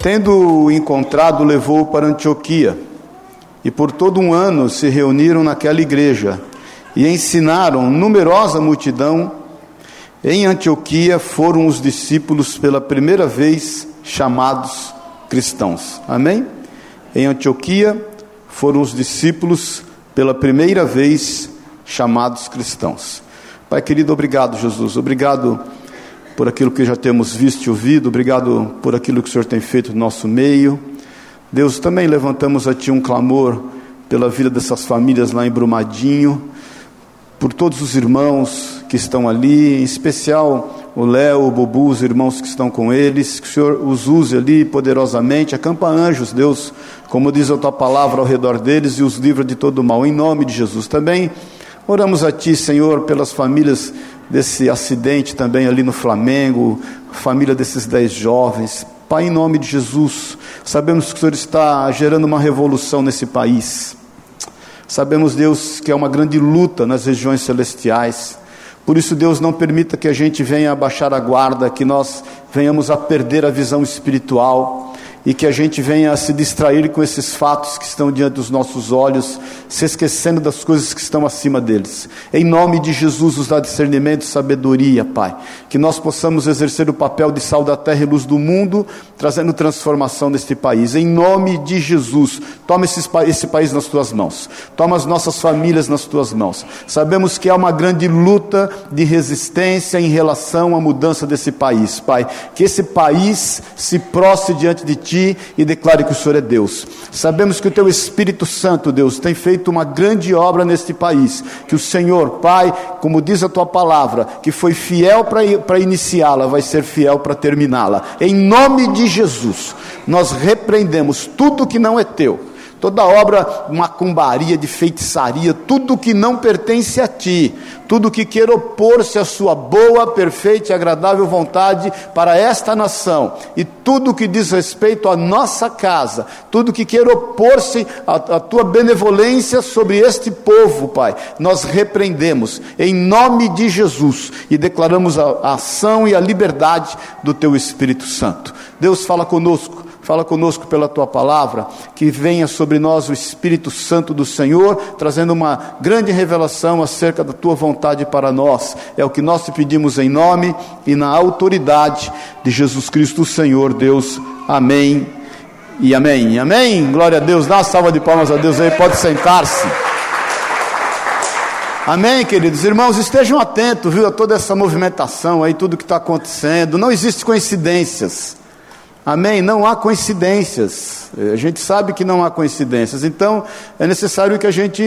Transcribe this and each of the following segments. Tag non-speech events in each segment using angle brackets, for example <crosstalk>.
Tendo encontrado, levou-o para Antioquia, e por todo um ano se reuniram naquela igreja e ensinaram numerosa multidão. Em Antioquia foram os discípulos pela primeira vez chamados cristãos. Amém? Em Antioquia foram os discípulos pela primeira vez chamados cristãos. Pai querido, obrigado, Jesus. Obrigado por aquilo que já temos visto e ouvido, obrigado por aquilo que o Senhor tem feito no nosso meio. Deus, também levantamos a Ti um clamor pela vida dessas famílias lá em Brumadinho, por todos os irmãos que estão ali, em especial o Léo, o Bobu, os irmãos que estão com eles, que o Senhor os use ali poderosamente, acampa anjos, Deus, como diz a Tua palavra ao redor deles e os livra de todo mal, em nome de Jesus. Também oramos a Ti, Senhor, pelas famílias desse acidente também ali no Flamengo, família desses dez jovens. Pai, em nome de Jesus, sabemos que o Senhor está gerando uma revolução nesse país. Sabemos, Deus, que é uma grande luta nas regiões celestiais. Por isso, Deus, não permita que a gente venha abaixar a guarda, que nós venhamos a perder a visão espiritual e que a gente venha se distrair com esses fatos que estão diante dos nossos olhos, se esquecendo das coisas que estão acima deles. Em nome de Jesus, nos dá discernimento e sabedoria, Pai. Que nós possamos exercer o papel de sal da terra e luz do mundo, trazendo transformação neste país. Em nome de Jesus, toma esse, país nas tuas mãos, toma as nossas famílias nas tuas mãos. Sabemos que há uma grande luta de resistência em relação à mudança desse país, Pai. Que esse país se prostre diante de Ti ti e declare que o Senhor é Deus. Sabemos que o teu Espírito Santo, Deus, tem feito uma grande obra neste país. Que o Senhor, Pai, como diz a tua palavra, que foi fiel para iniciá-la, vai ser fiel para terminá-la. Em nome de Jesus, nós repreendemos tudo que não é teu toda obra macumbaria, de feitiçaria, tudo que não pertence a ti, tudo que queira opor-se à sua boa, perfeita e agradável vontade para esta nação, e tudo que diz respeito à nossa casa, tudo que queira opor-se à, à tua benevolência sobre este povo, Pai, nós repreendemos em nome de Jesus e declaramos a, a ação e a liberdade do teu Espírito Santo. Deus fala conosco Fala conosco pela tua palavra, que venha sobre nós o Espírito Santo do Senhor, trazendo uma grande revelação acerca da tua vontade para nós. É o que nós te pedimos em nome e na autoridade de Jesus Cristo, Senhor, Deus. Amém e amém. Amém. Glória a Deus. Dá uma salva de palmas a Deus aí, pode sentar-se. Amém, queridos irmãos, estejam atentos, viu, a toda essa movimentação aí, tudo que está acontecendo. Não existe coincidências. Amém? Não há coincidências. A gente sabe que não há coincidências. Então, é necessário que a gente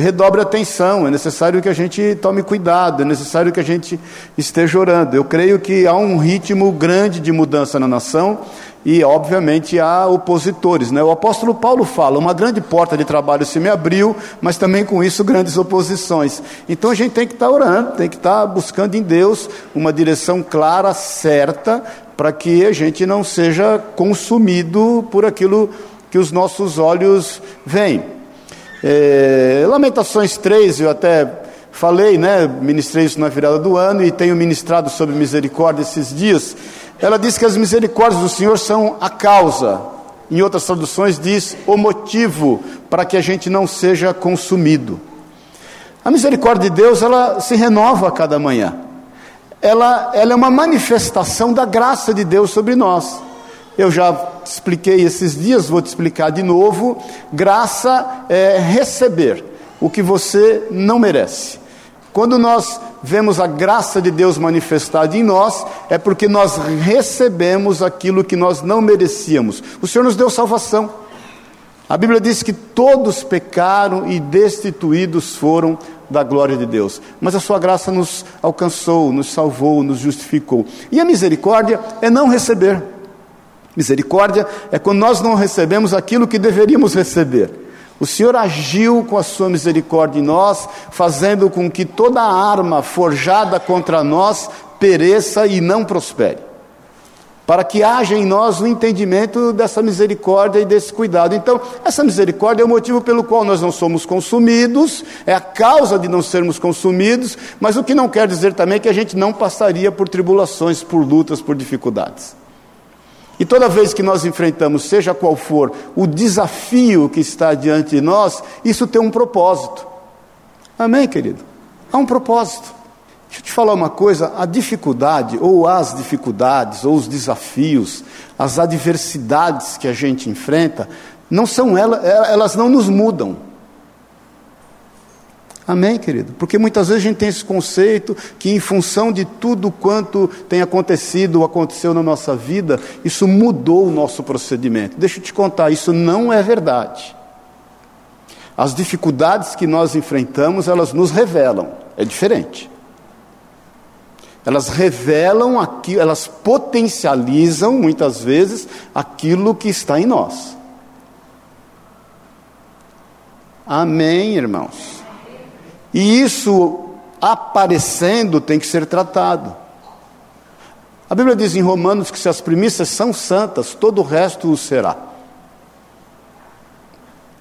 redobre a atenção, é necessário que a gente tome cuidado, é necessário que a gente esteja orando. Eu creio que há um ritmo grande de mudança na nação e, obviamente, há opositores. Né? O apóstolo Paulo fala: uma grande porta de trabalho se me abriu, mas também com isso grandes oposições. Então a gente tem que estar orando, tem que estar buscando em Deus uma direção clara, certa, para que a gente não seja consumido por aquilo que os nossos olhos veem. É, Lamentações 3, eu até falei, né, ministrei isso na virada do ano e tenho ministrado sobre misericórdia esses dias. Ela diz que as misericórdias do Senhor são a causa. Em outras traduções diz o motivo para que a gente não seja consumido. A misericórdia de Deus, ela se renova a cada manhã ela, ela é uma manifestação da graça de Deus sobre nós. Eu já expliquei esses dias, vou te explicar de novo. Graça é receber o que você não merece. Quando nós vemos a graça de Deus manifestada em nós, é porque nós recebemos aquilo que nós não merecíamos. O Senhor nos deu salvação. A Bíblia diz que todos pecaram e destituídos foram da glória de Deus. Mas a sua graça nos alcançou, nos salvou, nos justificou. E a misericórdia é não receber. Misericórdia é quando nós não recebemos aquilo que deveríamos receber. O Senhor agiu com a sua misericórdia em nós, fazendo com que toda arma forjada contra nós pereça e não prospere para que haja em nós o entendimento dessa misericórdia e desse cuidado. Então, essa misericórdia é o motivo pelo qual nós não somos consumidos, é a causa de não sermos consumidos, mas o que não quer dizer também que a gente não passaria por tribulações, por lutas, por dificuldades. E toda vez que nós enfrentamos, seja qual for o desafio que está diante de nós, isso tem um propósito. Amém, querido? Há um propósito. Deixa eu te falar uma coisa: a dificuldade, ou as dificuldades, ou os desafios, as adversidades que a gente enfrenta, não são elas, elas não nos mudam. Amém, querido? Porque muitas vezes a gente tem esse conceito que, em função de tudo quanto tem acontecido ou aconteceu na nossa vida, isso mudou o nosso procedimento. Deixa eu te contar, isso não é verdade. As dificuldades que nós enfrentamos, elas nos revelam, é diferente. Elas revelam aquilo, elas potencializam muitas vezes aquilo que está em nós. Amém, irmãos? E isso aparecendo tem que ser tratado. A Bíblia diz em Romanos que se as primícias são santas, todo o resto o será.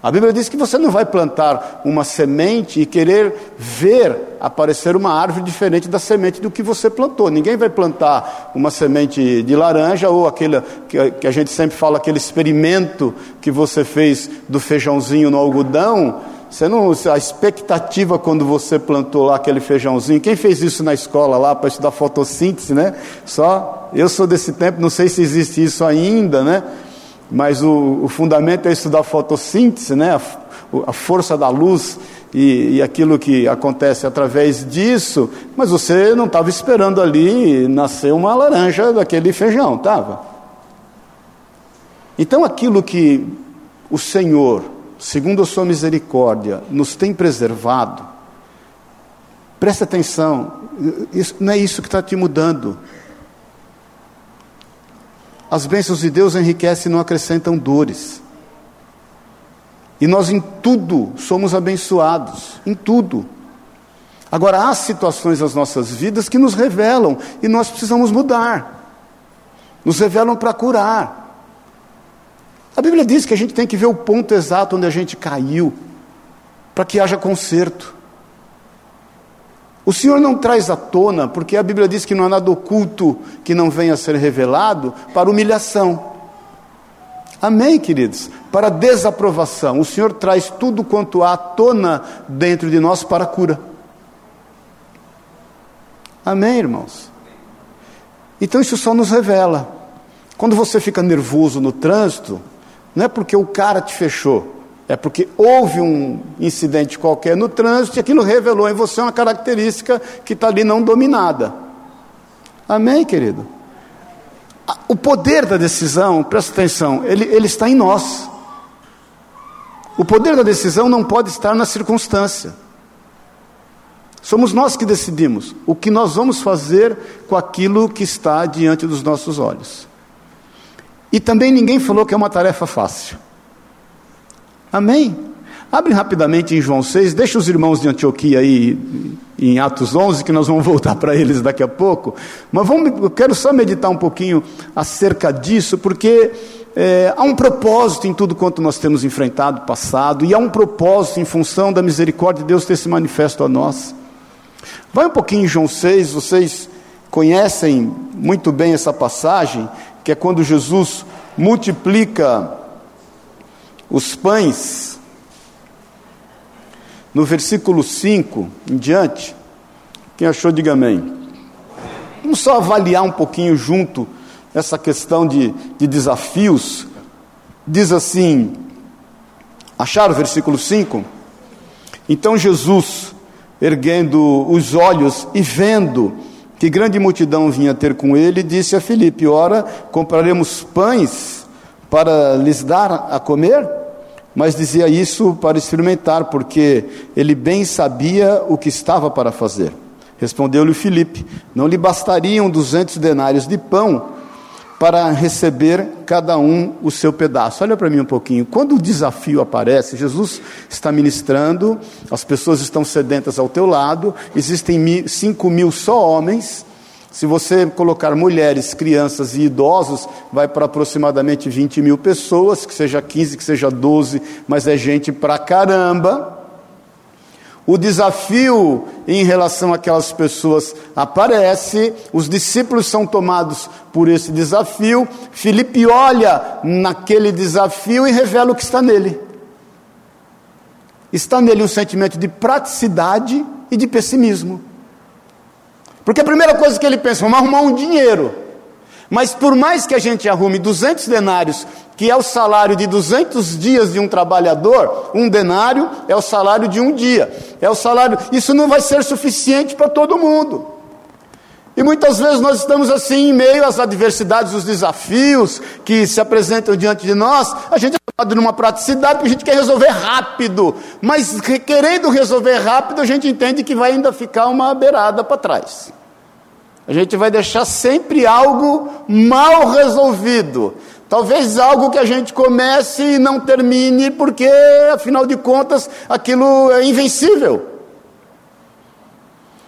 A Bíblia diz que você não vai plantar uma semente e querer ver aparecer uma árvore diferente da semente do que você plantou. Ninguém vai plantar uma semente de laranja ou aquele que a gente sempre fala, aquele experimento que você fez do feijãozinho no algodão você não, a expectativa quando você plantou lá aquele feijãozinho, quem fez isso na escola lá para estudar fotossíntese, né? Só, eu sou desse tempo, não sei se existe isso ainda, né? Mas o, o fundamento é estudar fotossíntese, né? A, a força da luz e, e, aquilo que acontece através disso, mas você não estava esperando ali nascer uma laranja daquele feijão, estava? Então aquilo que o Senhor segundo a sua misericórdia, nos tem preservado, preste atenção, isso, não é isso que está te mudando. As bênçãos de Deus enriquecem e não acrescentam dores. E nós em tudo somos abençoados, em tudo. Agora, há situações nas nossas vidas que nos revelam e nós precisamos mudar. Nos revelam para curar. A Bíblia diz que a gente tem que ver o ponto exato onde a gente caiu, para que haja conserto. O Senhor não traz à tona, porque a Bíblia diz que não há nada oculto que não venha a ser revelado, para humilhação. Amém, queridos? Para desaprovação. O Senhor traz tudo quanto há à tona dentro de nós para cura. Amém, irmãos? Então isso só nos revela. Quando você fica nervoso no trânsito, não é porque o cara te fechou, é porque houve um incidente qualquer no trânsito e aquilo revelou em você uma característica que está ali não dominada. Amém, querido? O poder da decisão, presta atenção, ele, ele está em nós. O poder da decisão não pode estar na circunstância. Somos nós que decidimos o que nós vamos fazer com aquilo que está diante dos nossos olhos. E também ninguém falou que é uma tarefa fácil. Amém? Abre rapidamente em João 6, deixa os irmãos de Antioquia aí em Atos 11, que nós vamos <laughs> voltar para eles daqui a pouco. Mas vamos, eu quero só meditar um pouquinho acerca disso, porque é, há um propósito em tudo quanto nós temos enfrentado, passado, e há um propósito em função da misericórdia de Deus ter se manifesto a nós. Vai um pouquinho em João 6, vocês conhecem muito bem essa passagem, que é quando Jesus multiplica os pães, no versículo 5 em diante. Quem achou, diga amém. Vamos só avaliar um pouquinho junto essa questão de, de desafios. Diz assim: acharam o versículo 5? Então Jesus, erguendo os olhos e vendo que grande multidão vinha ter com ele, disse a Filipe: Ora, compraremos pães para lhes dar a comer? Mas dizia isso para experimentar, porque ele bem sabia o que estava para fazer. Respondeu-lhe Filipe: Não lhe bastariam duzentos denários de pão para receber cada um o seu pedaço. Olha para mim um pouquinho. Quando o desafio aparece, Jesus está ministrando, as pessoas estão sedentas ao teu lado, existem cinco mil só homens. Se você colocar mulheres, crianças e idosos, vai para aproximadamente 20 mil pessoas, que seja 15, que seja 12, mas é gente pra caramba. O desafio em relação àquelas pessoas aparece, os discípulos são tomados por esse desafio. Filipe olha naquele desafio e revela o que está nele. Está nele um sentimento de praticidade e de pessimismo. Porque a primeira coisa que ele pensa, vamos arrumar um dinheiro. Mas por mais que a gente arrume 200 denários, que é o salário de 200 dias de um trabalhador, um denário é o salário de um dia. É o salário, isso não vai ser suficiente para todo mundo. E muitas vezes nós estamos assim em meio às adversidades, os desafios que se apresentam diante de nós, a gente está numa praticidade porque a gente quer resolver rápido, mas querendo resolver rápido, a gente entende que vai ainda ficar uma beirada para trás. A gente vai deixar sempre algo mal resolvido. Talvez algo que a gente comece e não termine, porque afinal de contas aquilo é invencível.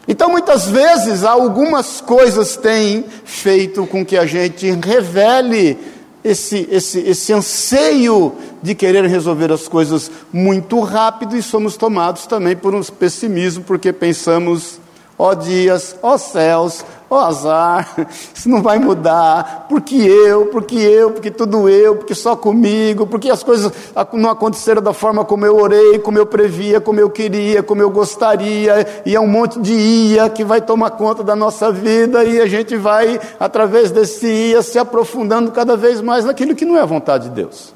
Então, muitas vezes, algumas coisas têm feito com que a gente revele esse, esse, esse anseio de querer resolver as coisas muito rápido e somos tomados também por um pessimismo, porque pensamos Ó dias, ó céus, ó azar, <laughs> isso não vai mudar, porque eu, porque eu, porque tudo eu, porque só comigo, porque as coisas não aconteceram da forma como eu orei, como eu previa, como eu queria, como eu gostaria, e é um monte de ia que vai tomar conta da nossa vida, e a gente vai, através desse ia, se aprofundando cada vez mais naquilo que não é a vontade de Deus.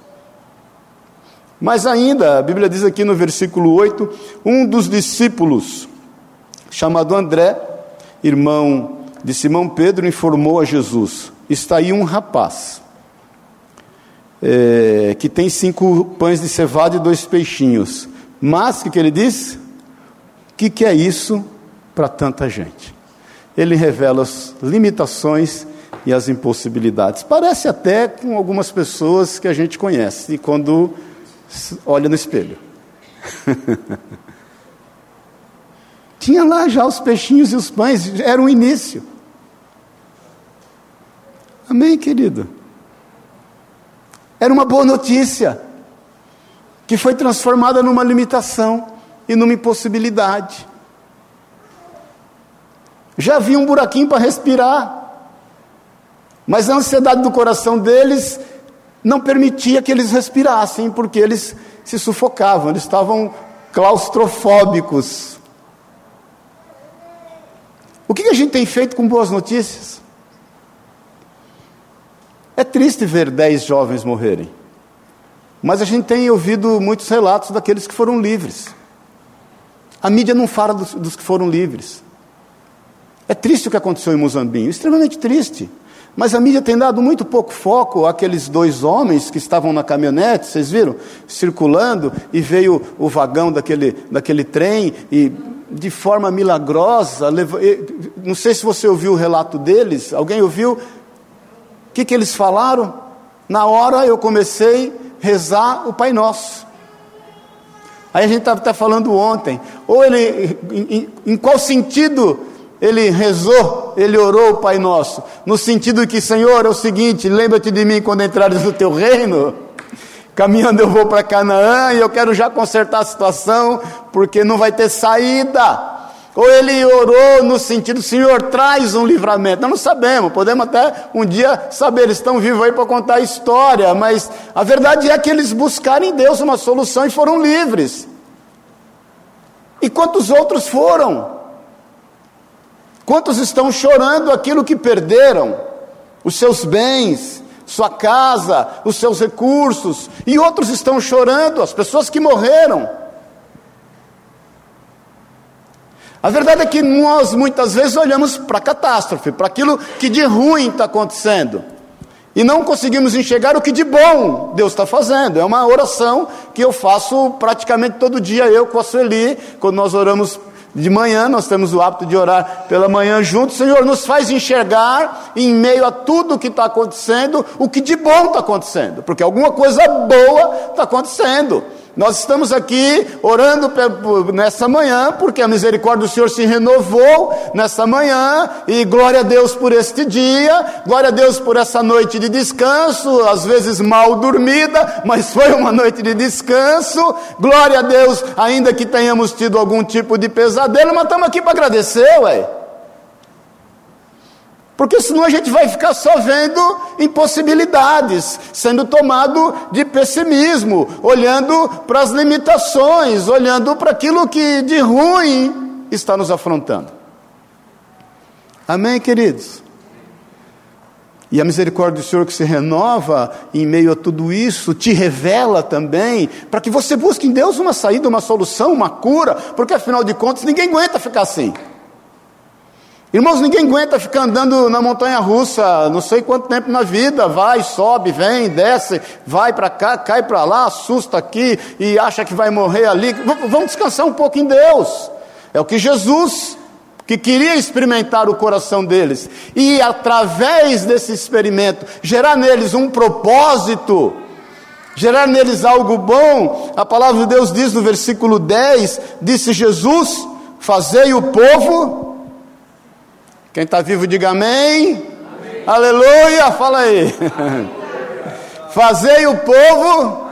Mas ainda, a Bíblia diz aqui no versículo 8: um dos discípulos, chamado André, irmão de Simão Pedro, informou a Jesus: Está aí um rapaz é, que tem cinco pães de cevada e dois peixinhos. Mas o que, que ele diz? O que, que é isso para tanta gente? Ele revela as limitações e as impossibilidades. Parece até com algumas pessoas que a gente conhece quando olha no espelho. <laughs> Tinha lá já os peixinhos e os pães, era o início. Amém, querido? Era uma boa notícia, que foi transformada numa limitação e numa impossibilidade. Já havia um buraquinho para respirar, mas a ansiedade do coração deles não permitia que eles respirassem, porque eles se sufocavam, eles estavam claustrofóbicos. O que a gente tem feito com boas notícias? É triste ver dez jovens morrerem, mas a gente tem ouvido muitos relatos daqueles que foram livres. A mídia não fala dos, dos que foram livres. É triste o que aconteceu em Mozambique, extremamente triste. Mas a mídia tem dado muito pouco foco àqueles dois homens que estavam na caminhonete, vocês viram? Circulando, e veio o vagão daquele, daquele trem, e de forma milagrosa, não sei se você ouviu o relato deles, alguém ouviu? O que, que eles falaram? Na hora eu comecei a rezar o Pai Nosso. Aí a gente estava até falando ontem, ou ele, em, em qual sentido ele rezou, ele orou o Pai Nosso? No sentido que, Senhor, é o seguinte: lembra-te de mim quando entrares no teu reino. Caminhando eu vou para Canaã e eu quero já consertar a situação, porque não vai ter saída. Ou ele orou no sentido, Senhor, traz um livramento. Nós não sabemos, podemos até um dia saber, eles estão vivos aí para contar a história, mas a verdade é que eles buscaram em Deus uma solução e foram livres. E quantos outros foram? Quantos estão chorando aquilo que perderam? Os seus bens, sua casa, os seus recursos, e outros estão chorando, as pessoas que morreram. A verdade é que nós muitas vezes olhamos para a catástrofe, para aquilo que de ruim está acontecendo, e não conseguimos enxergar o que de bom Deus está fazendo. É uma oração que eu faço praticamente todo dia, eu com a Sueli, quando nós oramos de manhã, nós temos o hábito de orar pela manhã juntos. Senhor, nos faz enxergar, em meio a tudo o que está acontecendo, o que de bom está acontecendo, porque alguma coisa boa está acontecendo. Nós estamos aqui orando nessa manhã, porque a misericórdia do Senhor se renovou nessa manhã, e glória a Deus por este dia, glória a Deus por essa noite de descanso, às vezes mal dormida, mas foi uma noite de descanso, glória a Deus, ainda que tenhamos tido algum tipo de pesadelo, mas estamos aqui para agradecer, ué. Porque senão a gente vai ficar só vendo impossibilidades, sendo tomado de pessimismo, olhando para as limitações, olhando para aquilo que de ruim está nos afrontando. Amém, queridos? E a misericórdia do Senhor que se renova em meio a tudo isso, te revela também, para que você busque em Deus uma saída, uma solução, uma cura, porque afinal de contas ninguém aguenta ficar assim. Irmãos, ninguém aguenta ficar andando na montanha russa, não sei quanto tempo na vida, vai, sobe, vem, desce, vai para cá, cai para lá, assusta aqui e acha que vai morrer ali. vamos descansar um pouco em Deus. É o que Jesus, que queria experimentar o coração deles, e através desse experimento, gerar neles um propósito, gerar neles algo bom. A palavra de Deus diz no versículo 10: disse Jesus: Fazei o povo quem está vivo, diga amém. amém. Aleluia, fala aí. <laughs> Fazei o povo.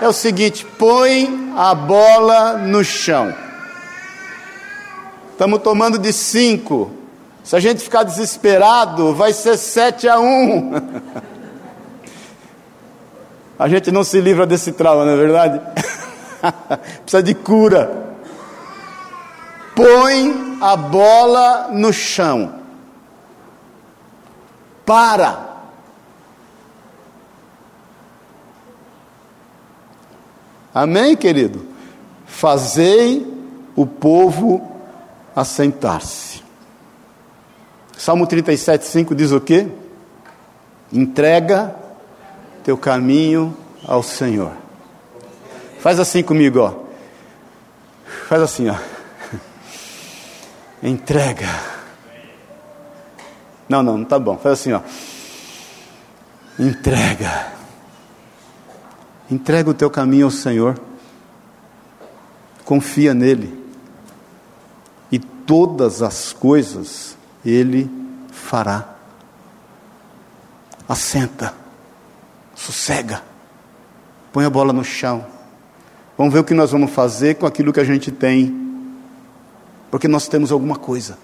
É o seguinte: põe a bola no chão. Estamos tomando de cinco. Se a gente ficar desesperado, vai ser sete a um. <laughs> A gente não se livra desse trauma, não é verdade? <laughs> Precisa de cura põe a bola no chão. Para. Amém, querido? Fazei o povo assentar-se. Salmo 37, 5 diz o quê? Entrega teu caminho ao Senhor. Faz assim comigo, ó. Faz assim, ó. Entrega. Não, não, não tá bom. Faz assim, ó. Entrega. Entrega o teu caminho ao Senhor. Confia nele. E todas as coisas ele fará. Assenta. Sossega. Põe a bola no chão. Vamos ver o que nós vamos fazer com aquilo que a gente tem porque nós temos alguma coisa.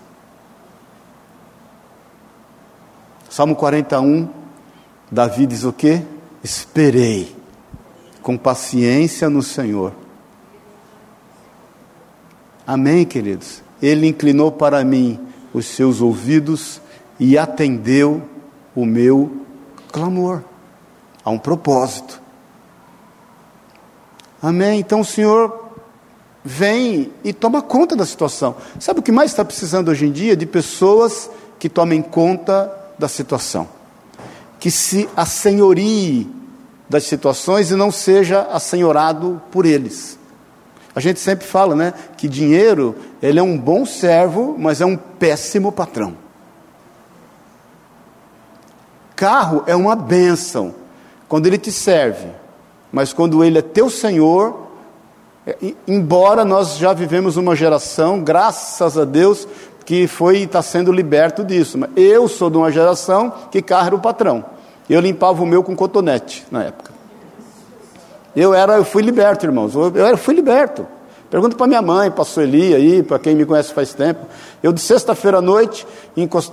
Salmo 41, Davi diz o quê? Esperei com paciência no Senhor. Amém, queridos? Ele inclinou para mim os seus ouvidos e atendeu o meu clamor. Há um propósito. Amém? Então o Senhor vem e toma conta da situação. Sabe o que mais está precisando hoje em dia? De pessoas que tomem conta da situação, que se assenhorie das situações e não seja assenhorado por eles. A gente sempre fala, né, que dinheiro, ele é um bom servo, mas é um péssimo patrão. Carro é uma bênção quando ele te serve, mas quando ele é teu senhor, embora nós já vivemos uma geração, graças a Deus, que foi está sendo liberto disso. Mas eu sou de uma geração que carro era o patrão. Eu limpava o meu com cotonete na época. Eu era, eu fui liberto, irmãos. Eu, eu fui liberto. Pergunta para minha mãe, para a Sueli aí, para quem me conhece faz tempo. Eu de sexta-feira à noite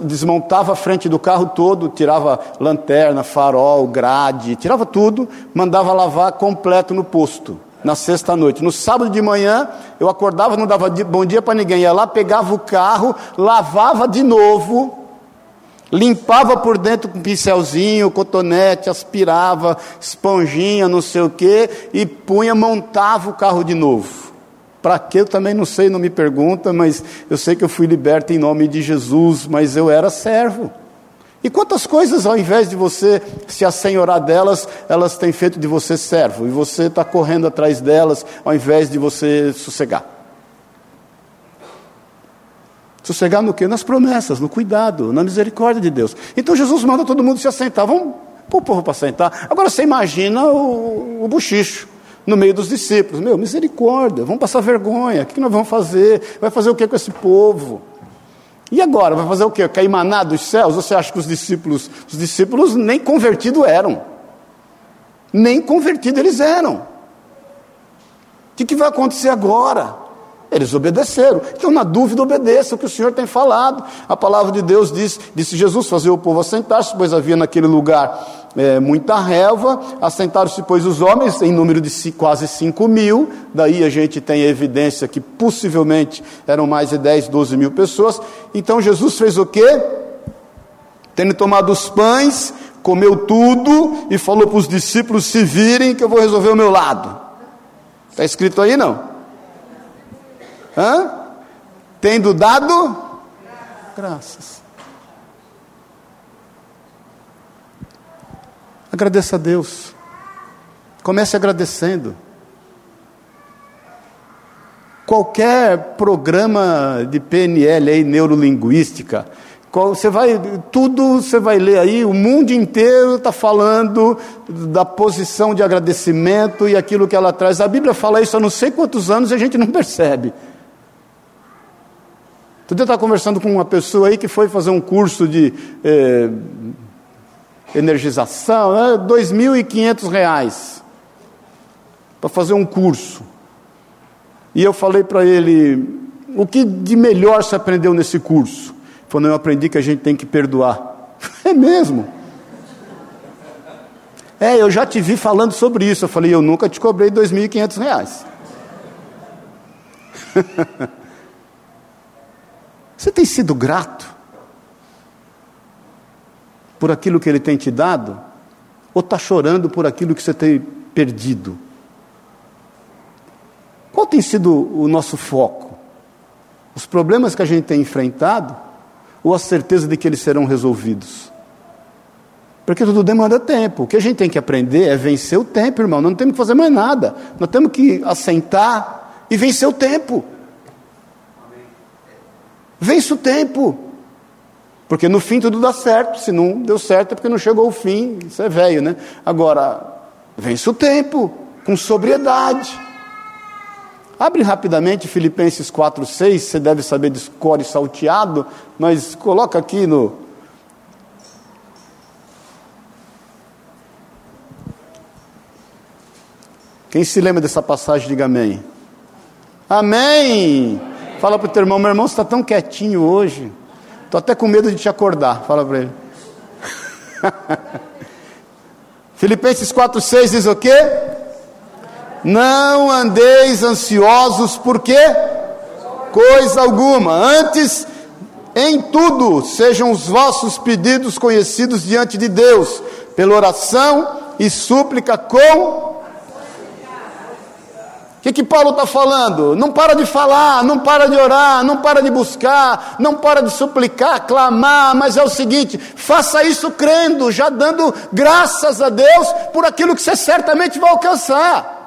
desmontava a frente do carro todo, tirava lanterna, farol, grade, tirava tudo, mandava lavar completo no posto na sexta noite. No sábado de manhã, eu acordava, não dava bom dia para ninguém, ia lá, pegava o carro, lavava de novo, limpava por dentro com pincelzinho, cotonete, aspirava, esponjinha, não sei o que, e punha, montava o carro de novo. Para que eu também não sei, não me pergunta, mas eu sei que eu fui liberto em nome de Jesus, mas eu era servo. E quantas coisas, ao invés de você se assenhorar delas, elas têm feito de você servo, e você está correndo atrás delas, ao invés de você sossegar. Sossegar no quê? Nas promessas, no cuidado, na misericórdia de Deus. Então Jesus manda todo mundo se assentar. Vamos pôr o povo para sentar. Agora você imagina o, o buchicho. no meio dos discípulos. Meu, misericórdia, vamos passar vergonha, o que nós vamos fazer? Vai fazer o que com esse povo? E agora, vai fazer o quê? Cair maná dos céus? Você acha que os discípulos, os discípulos nem convertidos eram? Nem convertidos eles eram. O que, que vai acontecer agora? Eles obedeceram. Então, na dúvida, obedeça o que o Senhor tem falado. A palavra de Deus diz, disse Jesus, fazer o povo assentar-se, pois havia naquele lugar é, muita relva. Assentaram-se, pois, os homens, em número de quase 5 mil. Daí a gente tem evidência que possivelmente eram mais de 10, 12 mil pessoas. Então, Jesus fez o quê? Tendo tomado os pães, comeu tudo e falou para os discípulos se virem que eu vou resolver o meu lado. Está escrito aí não? Hã? Tendo dado graças. Agradeça a Deus. Comece agradecendo. Qualquer programa de PNL aí, neurolinguística, você vai, tudo você vai ler aí, o mundo inteiro está falando da posição de agradecimento e aquilo que ela traz. A Bíblia fala isso há não sei quantos anos e a gente não percebe. Outro dia eu estava conversando com uma pessoa aí que foi fazer um curso de eh, energização, né, R$ 2.500 para fazer um curso. E eu falei para ele, o que de melhor se aprendeu nesse curso? Ele falou, eu aprendi que a gente tem que perdoar. <laughs> É mesmo? É, eu já te vi falando sobre isso. Eu falei, eu nunca te cobrei R$ 2.500. <laughs> Você tem sido grato por aquilo que Ele tem te dado? Ou está chorando por aquilo que você tem perdido? Qual tem sido o nosso foco? Os problemas que a gente tem enfrentado ou a certeza de que eles serão resolvidos? Porque tudo demanda tempo. O que a gente tem que aprender é vencer o tempo, irmão. Nós não temos que fazer mais nada. Nós temos que assentar e vencer o tempo. Vence o tempo. Porque no fim tudo dá certo. Se não deu certo é porque não chegou o fim. Isso é velho, né? Agora, vence o tempo com sobriedade. Abre rapidamente Filipenses 4,6, você deve saber de core salteado, mas coloca aqui no. Quem se lembra dessa passagem, diga amém. Amém! Fala para o teu irmão, meu irmão, você está tão quietinho hoje. Estou até com medo de te acordar. Fala para ele. <laughs> Filipenses 4,6 diz o quê? Não andeis ansiosos por quê? Coisa alguma. Antes, em tudo, sejam os vossos pedidos conhecidos diante de Deus, pela oração e súplica com o que, que Paulo está falando? Não para de falar, não para de orar, não para de buscar, não para de suplicar, clamar, mas é o seguinte: faça isso crendo, já dando graças a Deus por aquilo que você certamente vai alcançar.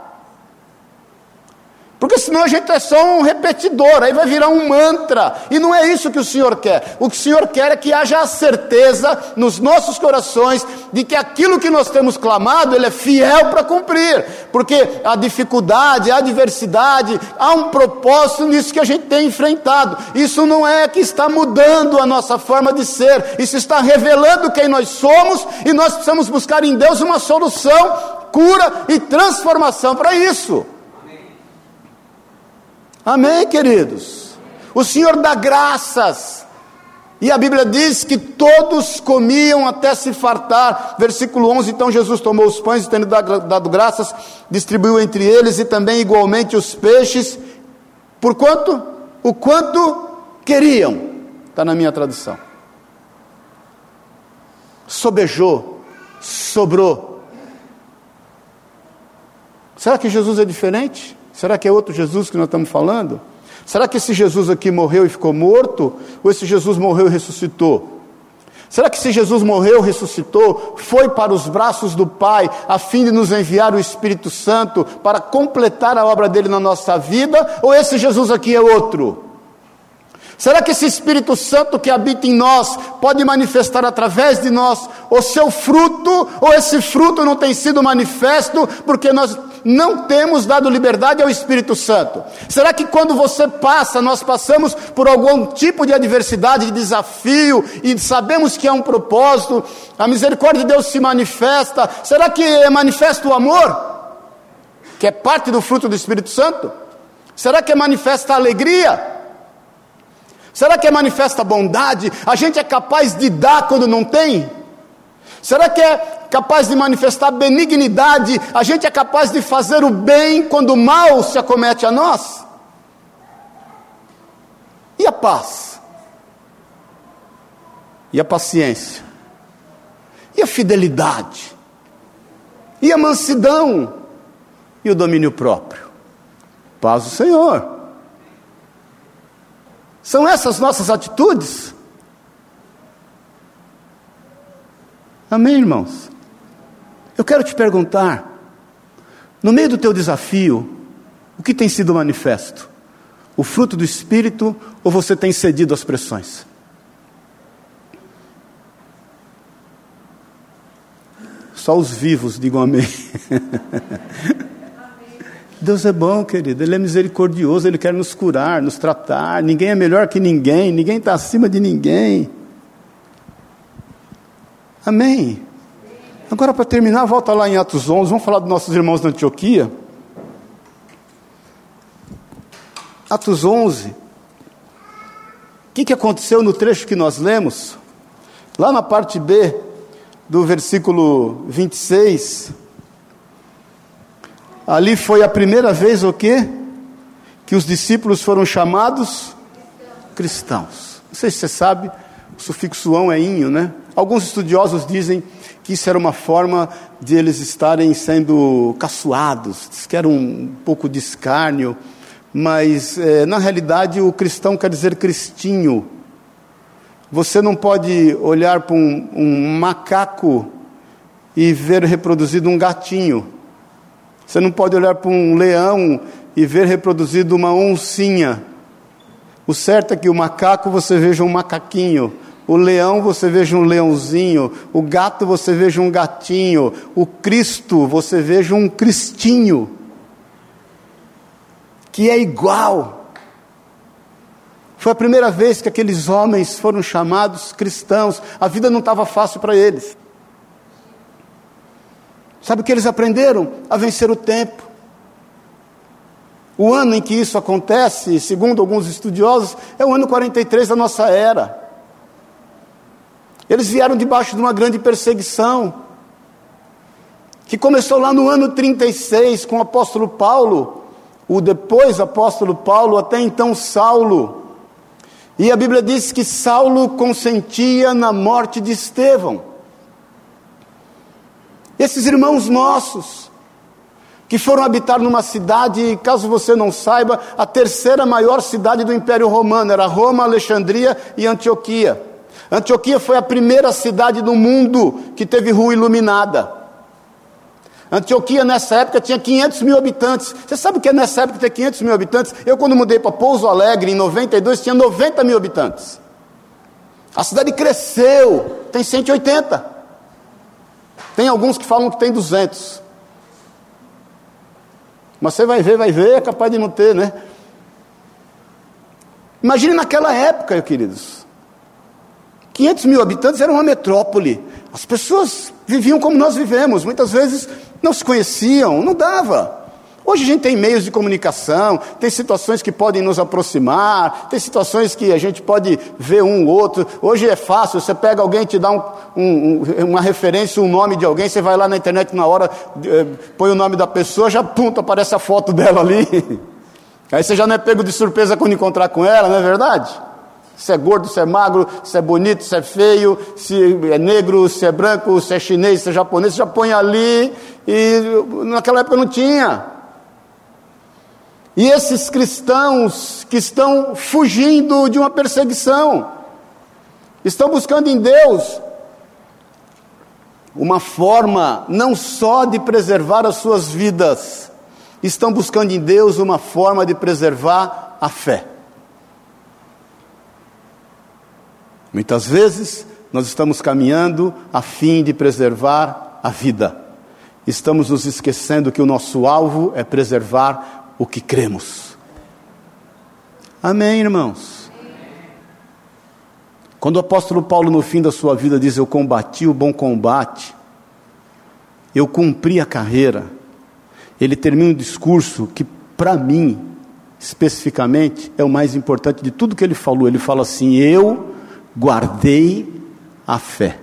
Porque senão a gente é só um repetidor, aí vai virar um mantra. E não é isso que o Senhor quer. O que o Senhor quer é que haja a certeza nos nossos corações de que aquilo que nós temos clamado, Ele é fiel para cumprir. Porque a dificuldade, a adversidade, há um propósito nisso que a gente tem enfrentado. Isso não é que está mudando a nossa forma de ser, isso está revelando quem nós somos e nós precisamos buscar em Deus uma solução, cura e transformação para isso. Amém, queridos? O Senhor dá graças. E a Bíblia diz que todos comiam até se fartar. Versículo 11: Então Jesus tomou os pães e, tendo dado graças, distribuiu entre eles e também igualmente os peixes. Por quanto? O quanto queriam. Está na minha tradução. Sobejou, sobrou. Será que Jesus é diferente? Será que é outro Jesus que nós estamos falando? Será que esse Jesus aqui morreu e ficou morto? Ou esse Jesus morreu e ressuscitou? Será que se Jesus morreu, ressuscitou, foi para os braços do Pai, a fim de nos enviar o Espírito Santo para completar a obra dele na nossa vida? Ou esse Jesus aqui é outro? Será que esse Espírito Santo que habita em nós pode manifestar através de nós o seu fruto, ou esse fruto não tem sido manifesto porque nós não temos dado liberdade ao Espírito Santo? Será que quando você passa, nós passamos por algum tipo de adversidade, de desafio, e sabemos que é um propósito, a misericórdia de Deus se manifesta? Será que é manifesta o amor? Que é parte do fruto do Espírito Santo? Será que é manifesta a alegria? Será que é manifesta a bondade? A gente é capaz de dar quando não tem? Será que é capaz de manifestar benignidade? A gente é capaz de fazer o bem quando o mal se acomete a nós? E a paz? E a paciência? E a fidelidade? E a mansidão? E o domínio próprio? Paz do Senhor. São essas nossas atitudes? Amém, irmãos? Eu quero te perguntar, no meio do teu desafio, o que tem sido manifesto? O fruto do Espírito ou você tem cedido às pressões? Só os vivos digam amém. <laughs> Deus é bom, querido, Ele é misericordioso, Ele quer nos curar, nos tratar. Ninguém é melhor que ninguém, ninguém está acima de ninguém. Amém. Agora, para terminar, volta lá em Atos 11, vamos falar dos nossos irmãos da Antioquia. Atos 11. O que, que aconteceu no trecho que nós lemos? Lá na parte B do versículo 26. Ali foi a primeira vez o quê? Que os discípulos foram chamados cristãos. Não sei se você sabe, o sufixo ão é inho, né? Alguns estudiosos dizem que isso era uma forma de eles estarem sendo caçoados, que era um pouco de escárnio, mas é, na realidade o cristão quer dizer cristinho. Você não pode olhar para um, um macaco e ver reproduzido um gatinho. Você não pode olhar para um leão e ver reproduzido uma oncinha. O certo é que o macaco você veja um macaquinho, o leão você veja um leãozinho, o gato você veja um gatinho, o Cristo você veja um cristinho, que é igual. Foi a primeira vez que aqueles homens foram chamados cristãos, a vida não estava fácil para eles. Sabe o que eles aprenderam? A vencer o tempo. O ano em que isso acontece, segundo alguns estudiosos, é o ano 43 da nossa era. Eles vieram debaixo de uma grande perseguição, que começou lá no ano 36 com o apóstolo Paulo, o depois apóstolo Paulo, até então Saulo. E a Bíblia diz que Saulo consentia na morte de Estevão. Esses irmãos nossos, que foram habitar numa cidade, caso você não saiba, a terceira maior cidade do Império Romano, era Roma, Alexandria e Antioquia. Antioquia foi a primeira cidade do mundo que teve rua iluminada. Antioquia nessa época tinha 500 mil habitantes. Você sabe o que é nessa época ter 500 mil habitantes? Eu, quando mudei para Pouso Alegre, em 92, tinha 90 mil habitantes. A cidade cresceu, tem 180. Tem alguns que falam que tem 200. Mas você vai ver, vai ver, é capaz de não ter, né? Imagine naquela época, queridos. 500 mil habitantes era uma metrópole. As pessoas viviam como nós vivemos. Muitas vezes não se conheciam, não dava. Hoje a gente tem meios de comunicação, tem situações que podem nos aproximar, tem situações que a gente pode ver um ou outro. Hoje é fácil, você pega alguém, te dá um, um, uma referência, um nome de alguém, você vai lá na internet na hora, eh, põe o nome da pessoa, já pum, aparece a foto dela ali. <laughs> Aí você já não é pego de surpresa quando encontrar com ela, não é verdade? Se é gordo, se é magro, se é bonito, se é feio, se é negro, se é branco, se é chinês, se é japonês, já põe ali e naquela época não tinha. E esses cristãos que estão fugindo de uma perseguição, estão buscando em Deus uma forma não só de preservar as suas vidas, estão buscando em Deus uma forma de preservar a fé. Muitas vezes nós estamos caminhando a fim de preservar a vida. estamos nos esquecendo que o nosso alvo é preservar o que cremos. Amém, irmãos? Quando o apóstolo Paulo, no fim da sua vida, diz: Eu combati o bom combate, eu cumpri a carreira, ele termina um discurso que, para mim, especificamente, é o mais importante de tudo que ele falou. Ele fala assim: Eu guardei a fé.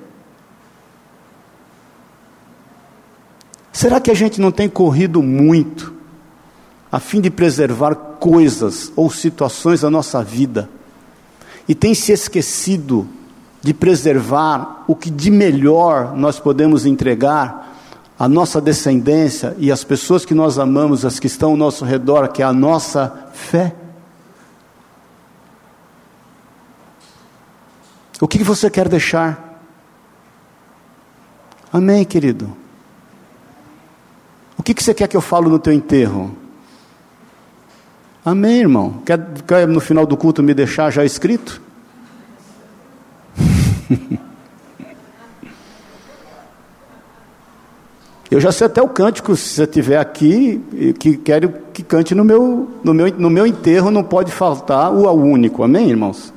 Será que a gente não tem corrido muito a fim de preservar coisas ou situações da nossa vida e tem se esquecido de preservar o que de melhor nós podemos entregar à nossa descendência e às pessoas que nós amamos, as que estão ao nosso redor, que é a nossa fé? O que você quer deixar? Amém, querido? O que, você quer que eu falo no teu enterro? Amém, irmão? Quer, quer no final do culto me deixar já escrito? <laughs> Eu já sei até o cântico, se você estiver aqui, que quero que cante no meu, no meu, no meu enterro, não pode faltar o único, amém, irmãos?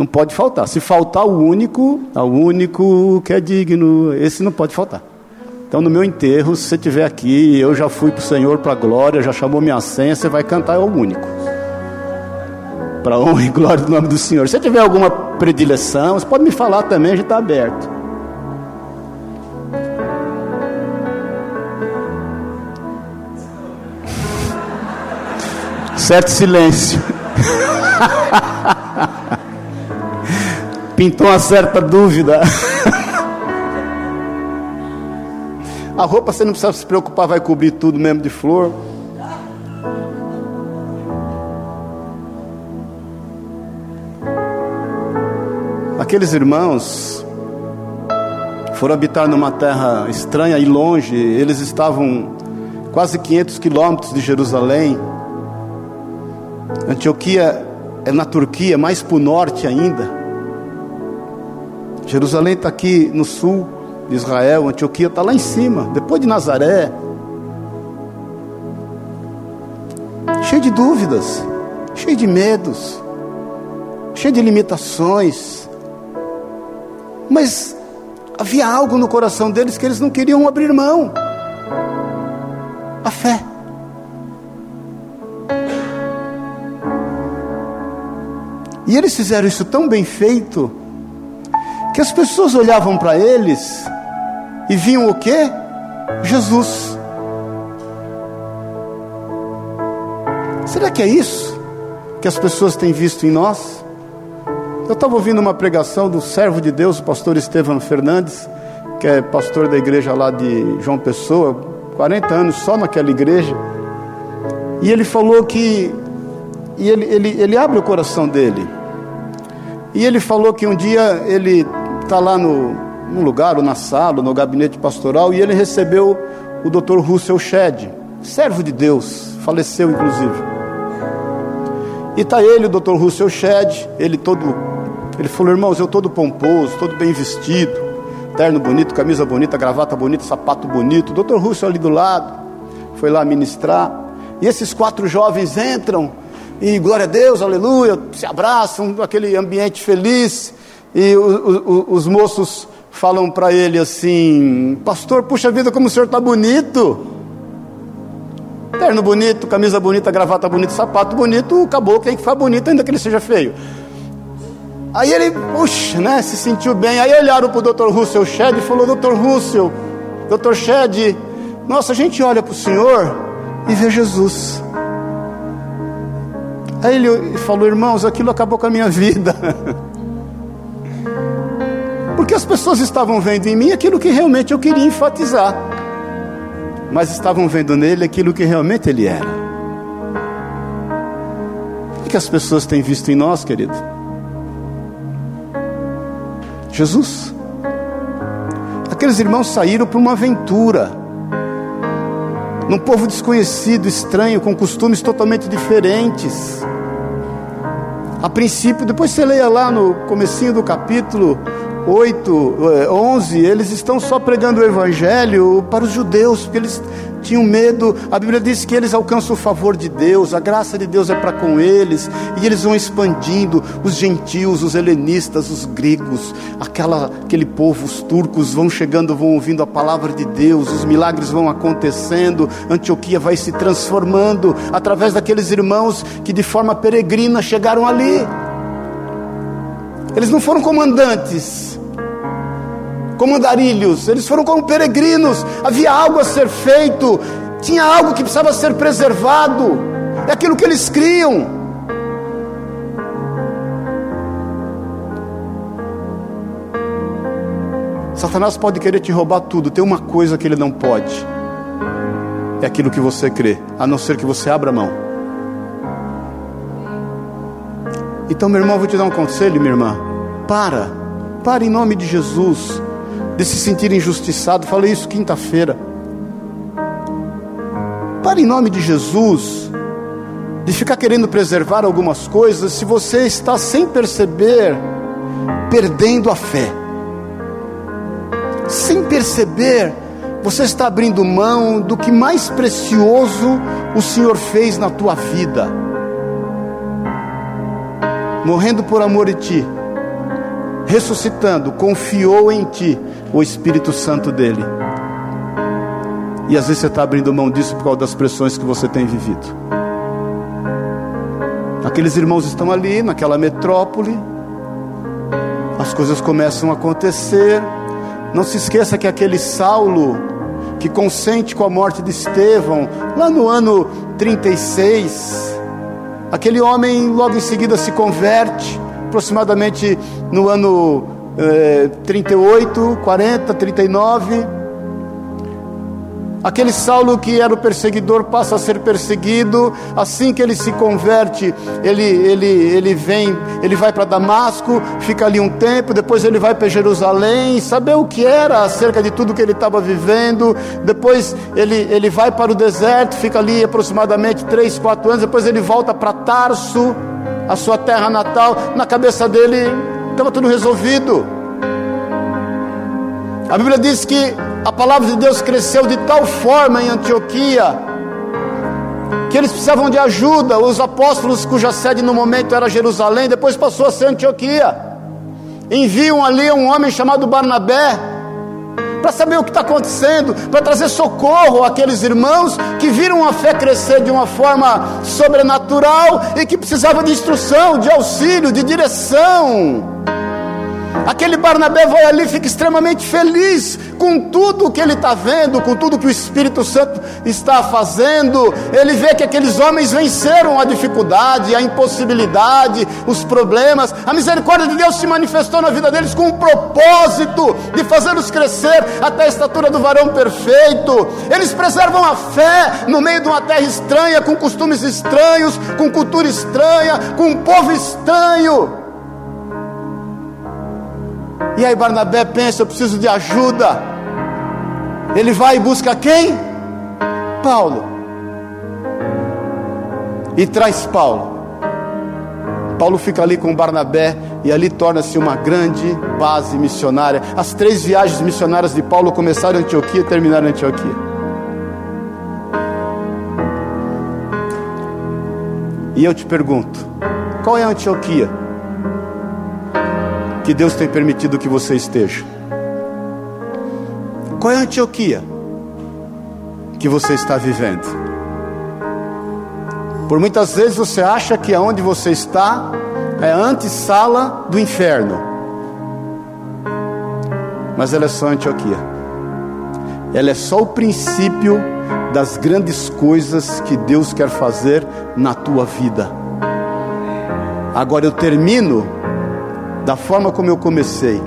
Não pode faltar. Se faltar o único, o único que é digno, esse não pode faltar. Então, no meu enterro, se você estiver aqui, eu já fui para o Senhor para a glória, já chamou minha senha, você vai cantar é o único. Para honra e glória do nome do Senhor. Se tiver alguma predileção, você pode me falar também, a gente está aberto. Certo silêncio. <laughs> Pintou uma certa dúvida. A roupa você não precisa se preocupar, vai cobrir tudo mesmo de flor. Aqueles irmãos foram habitar numa terra estranha e longe, eles estavam quase 500 quilômetros de Jerusalém. Antioquia é na Turquia, mais para o norte ainda. Jerusalém está aqui no sul. Israel, Antioquia está lá em cima, depois de Nazaré. Cheio de dúvidas, cheio de medos, cheio de limitações. Mas havia algo no coração deles que eles não queriam abrir mão. A fé. E eles fizeram isso tão bem feito que as pessoas olhavam para eles e viam o que? Jesus. Será que é isso que as pessoas têm visto em nós? Eu estava ouvindo uma pregação do servo de Deus, o pastor Estevam Fernandes, que é pastor da igreja lá de João Pessoa, 40 anos só naquela igreja. E ele falou que. E ele, ele, ele abre o coração dele. E ele falou que um dia ele está lá no, num lugar, ou na sala, ou no gabinete pastoral, e ele recebeu o Dr. Russell Shedd, servo de Deus, faleceu inclusive. E está ele, o Dr. Russell Shedd, ele todo, ele falou, irmãos, eu todo pomposo, todo bem vestido, terno bonito, camisa bonita, gravata bonita, sapato bonito, o Dr. Russell ali do lado, foi lá ministrar, e esses quatro jovens entram, e glória a Deus, aleluia, se abraçam, aquele ambiente feliz, e os moços falam para ele assim: Pastor, puxa vida, como o senhor está bonito. Terno bonito, camisa bonita, gravata bonita, sapato bonito, acabou quem que faz bonito, ainda que ele seja feio. Aí ele, puxa, né, se sentiu bem. Aí olharam para o Dr. Russell Shedd e falou: Dr. Russell, Dr. Shedd, nossa, a gente olha para o senhor e vê Jesus. Aí ele falou: Irmãos, aquilo acabou com a minha <laughs> vida. Porque as pessoas estavam vendo em mim aquilo que realmente eu queria enfatizar, mas estavam vendo nele aquilo que realmente ele era. O que as pessoas têm visto em nós, querido? Jesus. Aqueles irmãos saíram para uma aventura, num povo desconhecido, estranho, com costumes totalmente diferentes. A princípio, depois você leia lá no comecinho do capítulo, 8, 11, eles estão só pregando o evangelho para os judeus, porque eles tinham medo. A Bíblia diz que eles alcançam o favor de Deus, a graça de Deus é para com eles, e eles vão expandindo. Os gentios, os helenistas, os gregos, aquela, aquele povo, os turcos vão chegando, vão ouvindo a palavra de Deus, os milagres vão acontecendo. Antioquia vai se transformando através daqueles irmãos que de forma peregrina chegaram ali. Eles não foram comandantes, como andarilhos, eles foram como peregrinos. Havia algo a ser feito, tinha algo que precisava ser preservado. É aquilo que eles criam. Satanás pode querer te roubar tudo, tem uma coisa que ele não pode. É aquilo que você crê, a não ser que você abra mão. Então, meu irmão, vou te dar um conselho, minha irmã. Para, para em nome de Jesus de se sentir injustiçado. Falei isso quinta-feira. Pare em nome de Jesus de ficar querendo preservar algumas coisas se você está sem perceber perdendo a fé. Sem perceber, você está abrindo mão do que mais precioso o Senhor fez na tua vida. Morrendo por amor de ti, ressuscitando, confiou em ti o Espírito Santo dele. E às vezes você está abrindo mão disso por causa das pressões que você tem vivido. Aqueles irmãos estão ali, naquela metrópole, as coisas começam a acontecer. Não se esqueça que aquele Saulo, que consente com a morte de Estevão, lá no ano 36, aquele homem logo em seguida se converte, aproximadamente no ano é, 38, 40, 39. Aquele Saulo que era o perseguidor passa a ser perseguido. Assim que ele se converte, ele, ele, ele vem, ele vai para Damasco, fica ali um tempo. Depois ele vai para Jerusalém, saber o que era acerca de tudo que ele estava vivendo. Depois ele, ele vai para o deserto, fica ali aproximadamente 3, 4 anos. Depois ele volta para Tarso, a sua terra natal. Na cabeça dele estava tudo resolvido. A Bíblia diz que a palavra de Deus cresceu de tal forma em Antioquia que eles precisavam de ajuda. Os apóstolos, cuja sede no momento era Jerusalém, depois passou a ser Antioquia. Enviam ali um homem chamado Barnabé para saber o que está acontecendo, para trazer socorro àqueles irmãos que viram a fé crescer de uma forma sobrenatural e que precisavam de instrução, de auxílio, de direção. Aquele Barnabé vai ali e fica extremamente feliz com tudo que ele está vendo, com tudo que o Espírito Santo está fazendo. Ele vê que aqueles homens venceram a dificuldade, a impossibilidade, os problemas. A misericórdia de Deus se manifestou na vida deles com um propósito de fazê-los crescer até a estatura do varão perfeito. Eles preservam a fé no meio de uma terra estranha, com costumes estranhos, com cultura estranha, com um povo estranho. E aí Barnabé pensa: eu preciso de ajuda. Ele vai e busca quem? Paulo. E traz Paulo. Paulo fica ali com Barnabé e ali torna-se uma grande base missionária. As três viagens missionárias de Paulo começaram em Antioquia e terminaram em Antioquia. E eu te pergunto: qual é a Antioquia? Que Deus tem permitido que você esteja? Qual é a Antioquia que você está vivendo? Por muitas vezes você acha que aonde você está é a antessala do inferno. Mas ela é só Antioquia. Ela é só o princípio das grandes coisas que Deus quer fazer na tua vida. Agora eu termino da forma como eu comecei,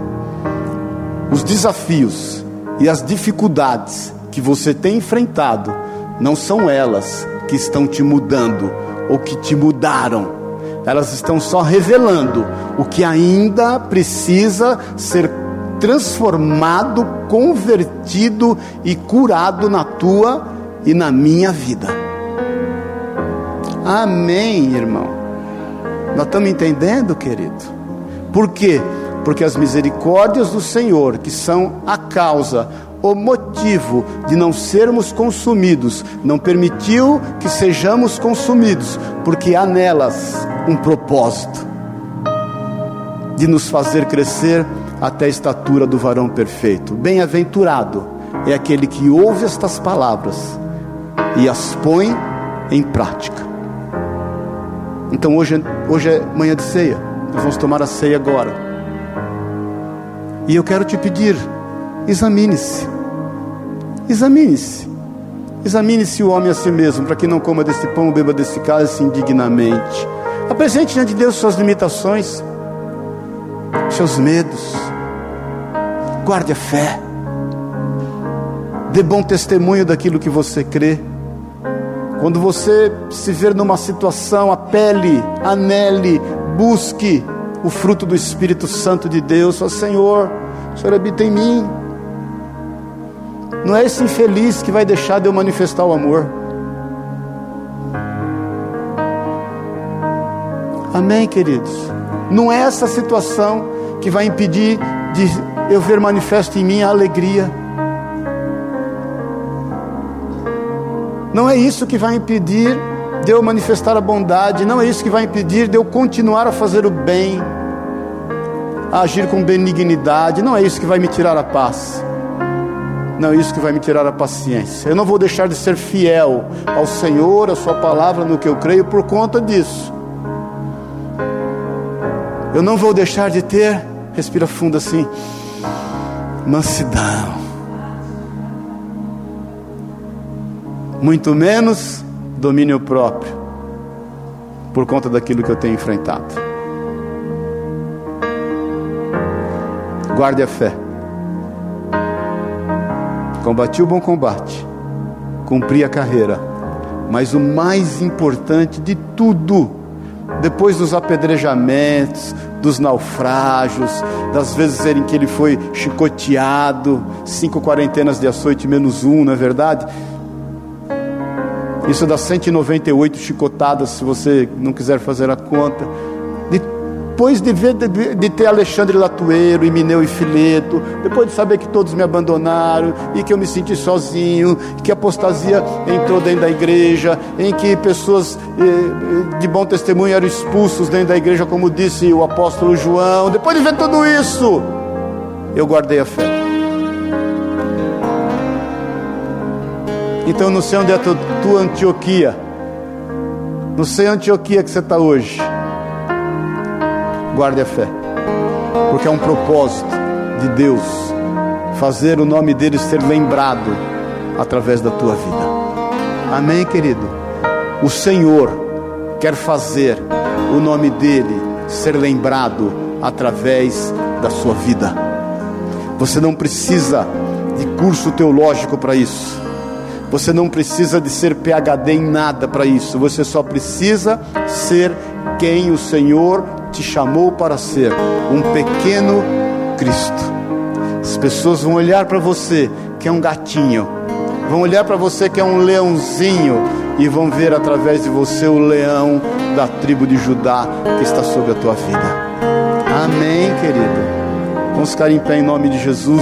os desafios e as dificuldades que você tem enfrentado, não são elas que estão te mudando ou que te mudaram, elas estão só revelando o que ainda precisa ser transformado, convertido e curado na tua e na minha vida. Amém, irmão. Nós estamos entendendo, querido? Por quê? porque as misericórdias do Senhor, que são a causa, o motivo de não sermos consumidos, não permitiu que sejamos consumidos, porque há nelas um propósito de nos fazer crescer até a estatura do varão perfeito. Bem-aventurado é aquele que ouve estas palavras e as põe em prática. Então hoje, hoje é manhã de ceia, nós vamos tomar a ceia agora. E eu quero te pedir, examine-se, examine-se, examine-se o homem a si mesmo, para que não coma desse pão, beba desse cálice indignamente. Apresente diante de Deus suas limitações, seus medos, guarde a fé, dê bom testemunho daquilo que você crê. Quando você se ver numa situação, apele, anele, busque o fruto do Espírito Santo de Deus. Ó Senhor, o Senhor habita em mim. Não é esse infeliz que vai deixar de eu manifestar o amor. Amém, queridos? Não é essa situação que vai impedir de eu ver manifesto em mim a alegria. Não é isso que vai impedir de eu manifestar a bondade, não é isso que vai impedir de eu continuar a fazer o bem, a agir com benignidade, não é isso que vai me tirar a paz. Não é isso que vai me tirar a paciência. Eu não vou deixar de ser fiel ao Senhor, à Sua palavra, no que eu creio, por conta disso. Eu não vou deixar de ter, respira fundo assim, mansidão. Muito menos domínio próprio, por conta daquilo que eu tenho enfrentado. Guarde a fé. Combati o bom combate, cumpri a carreira, mas o mais importante de tudo, depois dos apedrejamentos, dos naufrágios, das vezes em que ele foi chicoteado, cinco quarentenas de açoite menos um, não é verdade? Isso dá 198 chicotadas, se você não quiser fazer a conta. Depois de, ver, de, de ter Alexandre Latueiro, Mineu e Fileto, depois de saber que todos me abandonaram e que eu me senti sozinho, que a apostasia entrou dentro da igreja, em que pessoas eh, de bom testemunho eram expulsos dentro da igreja, como disse o apóstolo João. Depois de ver tudo isso, eu guardei a fé. Então não sei onde é a tua, tua Antioquia. Não sei Antioquia que você está hoje. Guarde a fé. Porque é um propósito de Deus fazer o nome dele ser lembrado através da tua vida. Amém, querido? O Senhor quer fazer o nome dele ser lembrado através da sua vida. Você não precisa de curso teológico para isso. Você não precisa de ser PhD em nada para isso. Você só precisa ser quem o Senhor te chamou para ser, um pequeno Cristo. As pessoas vão olhar para você que é um gatinho, vão olhar para você que é um leãozinho e vão ver através de você o leão da tribo de Judá que está sobre a tua vida. Amém, querido. Vamos ficar em pé em nome de Jesus.